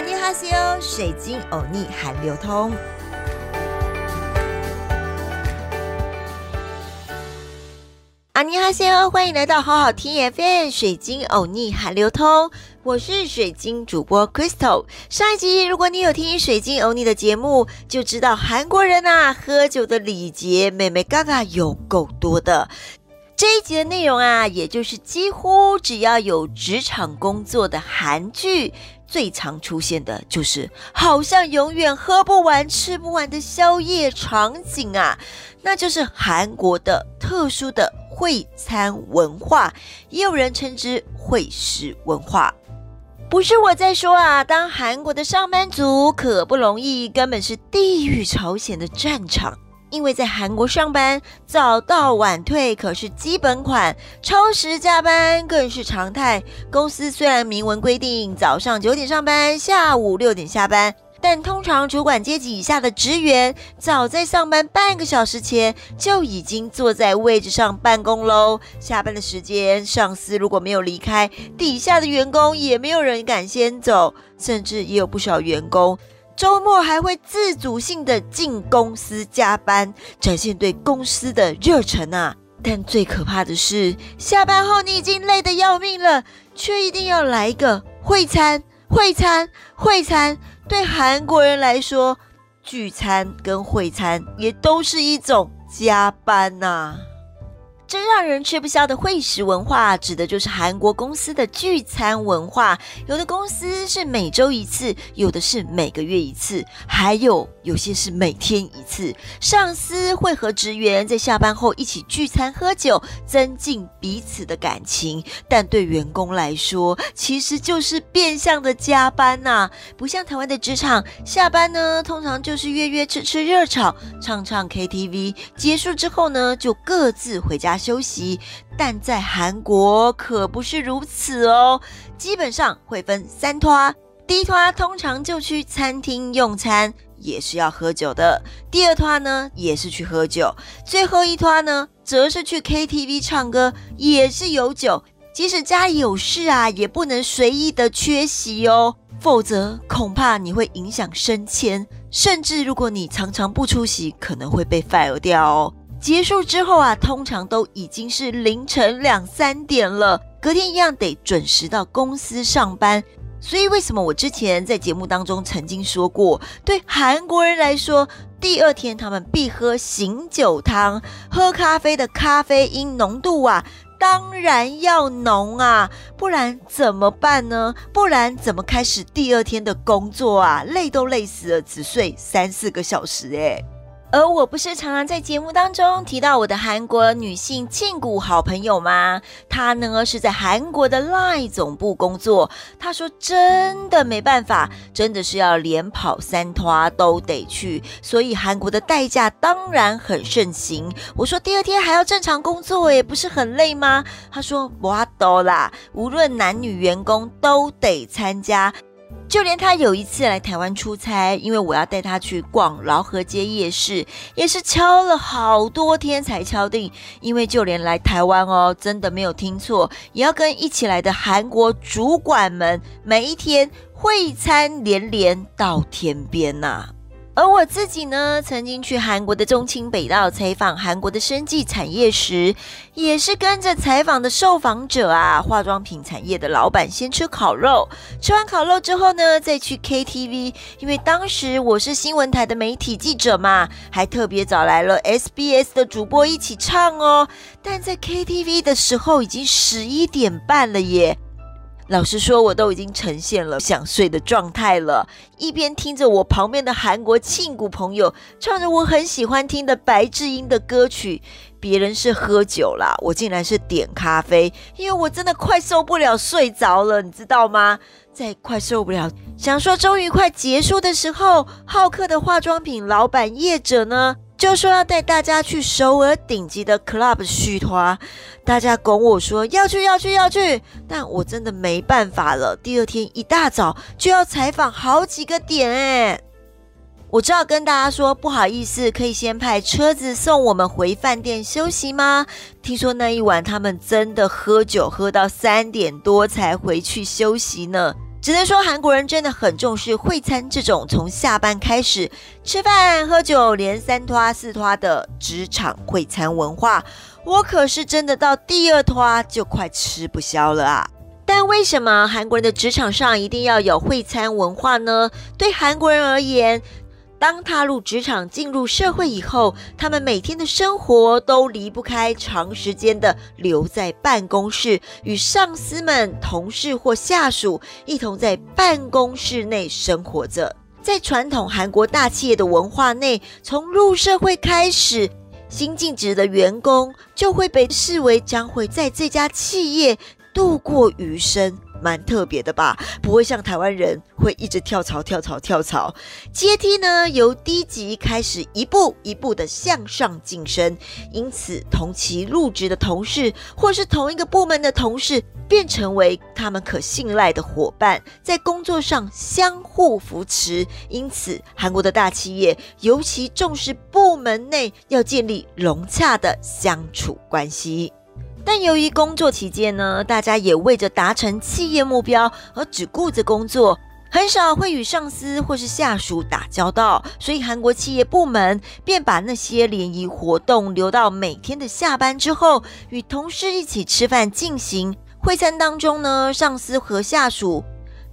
阿尼哈西欧，水晶欧尼韩流通。阿尼哈西欧，欢迎来到好好听 FM，水晶欧尼韩流通。我是水晶主播 Crystal。上一集，如果你有听水晶欧尼的节目，就知道韩国人呐喝酒的礼节，妹妹嘎嘎有够多的。这一集的内容啊，也就是几乎只要有职场工作的韩剧，最常出现的就是好像永远喝不完、吃不完的宵夜场景啊，那就是韩国的特殊的会餐文化，也有人称之会食文化。不是我在说啊，当韩国的上班族可不容易，根本是地狱朝鲜的战场。因为在韩国上班，早到晚退可是基本款，超时加班更是常态。公司虽然明文规定早上九点上班，下午六点下班，但通常主管阶级以下的职员，早在上班半个小时前就已经坐在位置上办公喽。下班的时间，上司如果没有离开，底下的员工也没有人敢先走，甚至也有不少员工。周末还会自主性的进公司加班，展现对公司的热忱啊！但最可怕的是，下班后你已经累得要命了，却一定要来一个会餐、会餐、会餐。对韩国人来说，聚餐跟会餐也都是一种加班呐。真让人吃不消的会食文化，指的就是韩国公司的聚餐文化。有的公司是每周一次，有的是每个月一次，还有有些是每天一次。上司会和职员在下班后一起聚餐喝酒，增进彼此的感情。但对员工来说，其实就是变相的加班呐。不像台湾的职场，下班呢通常就是约约吃吃热炒，唱唱 KTV，结束之后呢就各自回家。休息，但在韩国可不是如此哦。基本上会分三拖，第一拖通常就去餐厅用餐，也是要喝酒的；第二拖呢，也是去喝酒；最后一拖呢，则是去 KTV 唱歌，也是有酒。即使家里有事啊，也不能随意的缺席哦，否则恐怕你会影响升迁，甚至如果你常常不出席，可能会被 fire 掉哦。结束之后啊，通常都已经是凌晨两三点了，隔天一样得准时到公司上班。所以，为什么我之前在节目当中曾经说过，对韩国人来说，第二天他们必喝醒酒汤，喝咖啡的咖啡因浓度啊，当然要浓啊，不然怎么办呢？不然怎么开始第二天的工作啊？累都累死了，只睡三四个小时，诶而我不是常常在节目当中提到我的韩国女性庆谷好朋友吗？她呢是在韩国的 LINE 总部工作。她说真的没办法，真的是要连跑三拖都得去，所以韩国的代驾当然很盛行。我说第二天还要正常工作，也不是很累吗？她说我都啦，无论男女员工都得参加。就连他有一次来台湾出差，因为我要带他去逛劳合街夜市，也是敲了好多天才敲定。因为就连来台湾哦，真的没有听错，也要跟一起来的韩国主管们每一天会餐连连到天边呐。而我自己呢，曾经去韩国的中清北道采访韩国的生技产业时，也是跟着采访的受访者啊，化妆品产业的老板先吃烤肉，吃完烤肉之后呢，再去 KTV，因为当时我是新闻台的媒体记者嘛，还特别找来了 SBS 的主播一起唱哦。但在 KTV 的时候，已经十一点半了耶。老实说，我都已经呈现了想睡的状态了，一边听着我旁边的韩国庆谷朋友唱着我很喜欢听的白智英的歌曲，别人是喝酒啦，我竟然是点咖啡，因为我真的快受不了睡着了，你知道吗？在快受不了，想说终于快结束的时候，好客的化妆品老板业者呢？就说要带大家去首尔顶级的 club 续团，大家拱我说要去要去要去，但我真的没办法了。第二天一大早就要采访好几个点哎，我只好跟大家说不好意思，可以先派车子送我们回饭店休息吗？听说那一晚他们真的喝酒喝到三点多才回去休息呢。只能说韩国人真的很重视会餐这种从下班开始吃饭喝酒连三拖四拖的职场会餐文化。我可是真的到第二拖就快吃不消了啊！但为什么韩国人的职场上一定要有会餐文化呢？对韩国人而言，当踏入职场、进入社会以后，他们每天的生活都离不开长时间的留在办公室，与上司们、同事或下属一同在办公室内生活着。在传统韩国大企业的文化内，从入社会开始，新进职的员工就会被视为将会在这家企业。度过余生，蛮特别的吧？不会像台湾人会一直跳槽、跳槽、跳槽。阶梯呢，由低级开始，一步一步的向上晋升。因此，同期入职的同事，或是同一个部门的同事，便成为他们可信赖的伙伴，在工作上相互扶持。因此，韩国的大企业尤其重视部门内要建立融洽的相处关系。但由于工作期间呢，大家也为着达成企业目标而只顾着工作，很少会与上司或是下属打交道，所以韩国企业部门便把那些联谊活动留到每天的下班之后，与同事一起吃饭进行。会餐当中呢，上司和下属。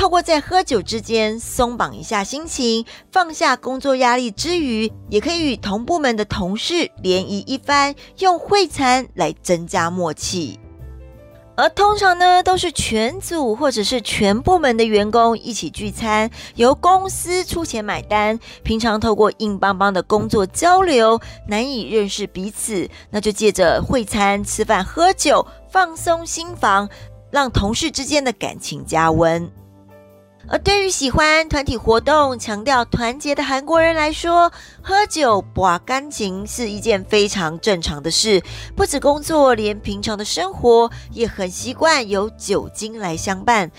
透过在喝酒之间松绑一下心情，放下工作压力之余，也可以与同部门的同事联谊一番，用会餐来增加默契。而通常呢，都是全组或者是全部门的员工一起聚餐，由公司出钱买单。平常透过硬邦邦的工作交流，难以认识彼此，那就借着会餐、吃饭、喝酒，放松心房，让同事之间的感情加温。而对于喜欢团体活动、强调团结的韩国人来说，喝酒把感情是一件非常正常的事。不止工作，连平常的生活也很习惯由酒精来相伴。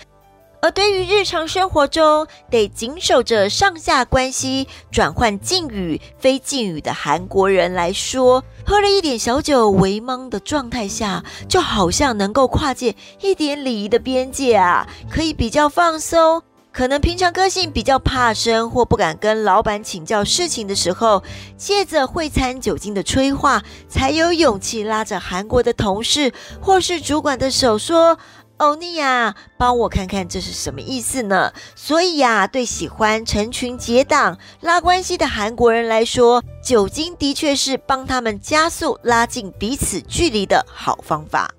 而对于日常生活中得谨守着上下关系、转换敬语、非敬语的韩国人来说，喝了一点小酒为懵的状态下，就好像能够跨界一点礼仪的边界啊，可以比较放松。可能平常个性比较怕生或不敢跟老板请教事情的时候，借着会餐酒精的催化，才有勇气拉着韩国的同事或是主管的手说：“欧尼呀，帮我看看这是什么意思呢？”所以呀，对喜欢成群结党拉关系的韩国人来说，酒精的确是帮他们加速拉近彼此距离的好方法。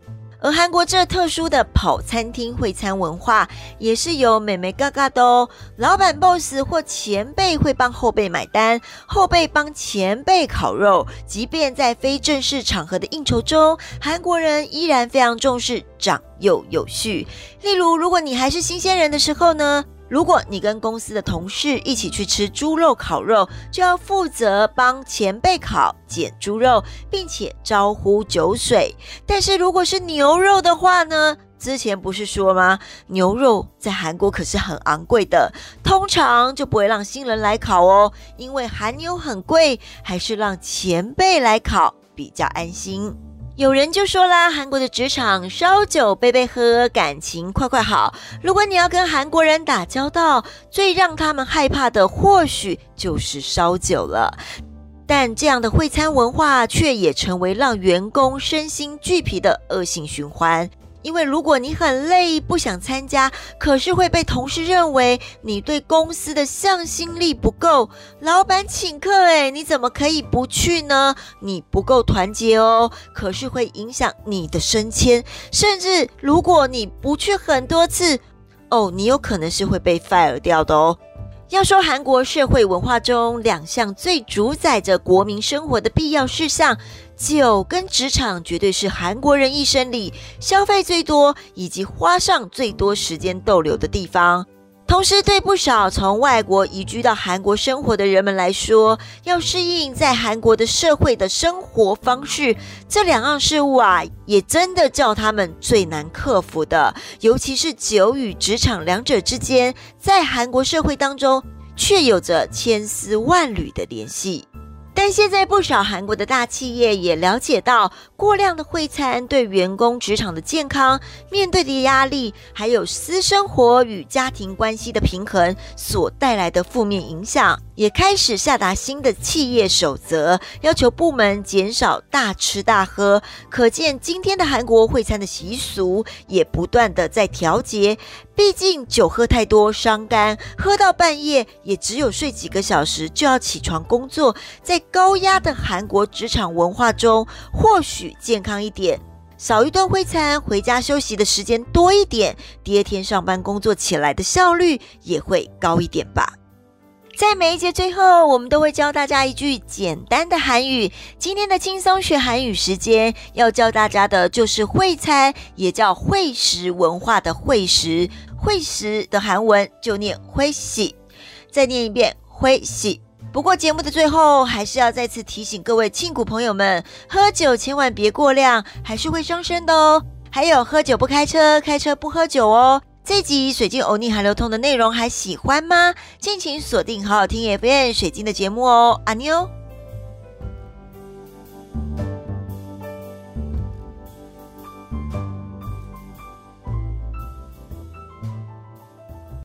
而韩国这特殊的跑餐厅会餐文化，也是有美眉嘎嘎的哦。老板 boss 或前辈会帮后辈买单，后辈帮前辈烤肉。即便在非正式场合的应酬中，韩国人依然非常重视长幼有序。例如，如果你还是新鲜人的时候呢？如果你跟公司的同事一起去吃猪肉烤肉，就要负责帮前辈烤捡猪肉，并且招呼酒水。但是如果是牛肉的话呢？之前不是说吗？牛肉在韩国可是很昂贵的，通常就不会让新人来烤哦，因为韩牛很贵，还是让前辈来烤比较安心。有人就说啦，韩国的职场烧酒杯杯喝，感情快快好。如果你要跟韩国人打交道，最让他们害怕的或许就是烧酒了。但这样的会餐文化，却也成为让员工身心俱疲的恶性循环。因为如果你很累不想参加，可是会被同事认为你对公司的向心力不够。老板请客，诶，你怎么可以不去呢？你不够团结哦，可是会影响你的升迁。甚至如果你不去很多次，哦，你有可能是会被 fire 掉的哦。要说韩国社会文化中两项最主宰着国民生活的必要事项。酒跟职场绝对是韩国人一生里消费最多以及花上最多时间逗留的地方。同时，对不少从外国移居到韩国生活的人们来说，要适应在韩国的社会的生活方式，这两样事物啊，也真的叫他们最难克服的。尤其是酒与职场两者之间，在韩国社会当中却有着千丝万缕的联系。但现在不少韩国的大企业也了解到，过量的会餐对员工职场的健康、面对的压力，还有私生活与家庭关系的平衡所带来的负面影响，也开始下达新的企业守则，要求部门减少大吃大喝。可见今天的韩国会餐的习俗也不断的在调节。毕竟酒喝太多伤肝，喝到半夜也只有睡几个小时就要起床工作，在高压的韩国职场文化中，或许健康一点，少一顿会餐，回家休息的时间多一点，第二天上班工作起来的效率也会高一点吧。在每一节最后，我们都会教大家一句简单的韩语。今天的轻松学韩语时间，要教大家的就是会餐，也叫会食文化的会食。会食的韩文就念会喜，再念一遍会喜。不过节目的最后，还是要再次提醒各位庆谷朋友们，喝酒千万别过量，还是会伤身的哦。还有，喝酒不开车，开车不喝酒哦。这集水晶欧尼韩流通的内容还喜欢吗？敬请锁定好好听 FM 水晶的节目哦，阿妞。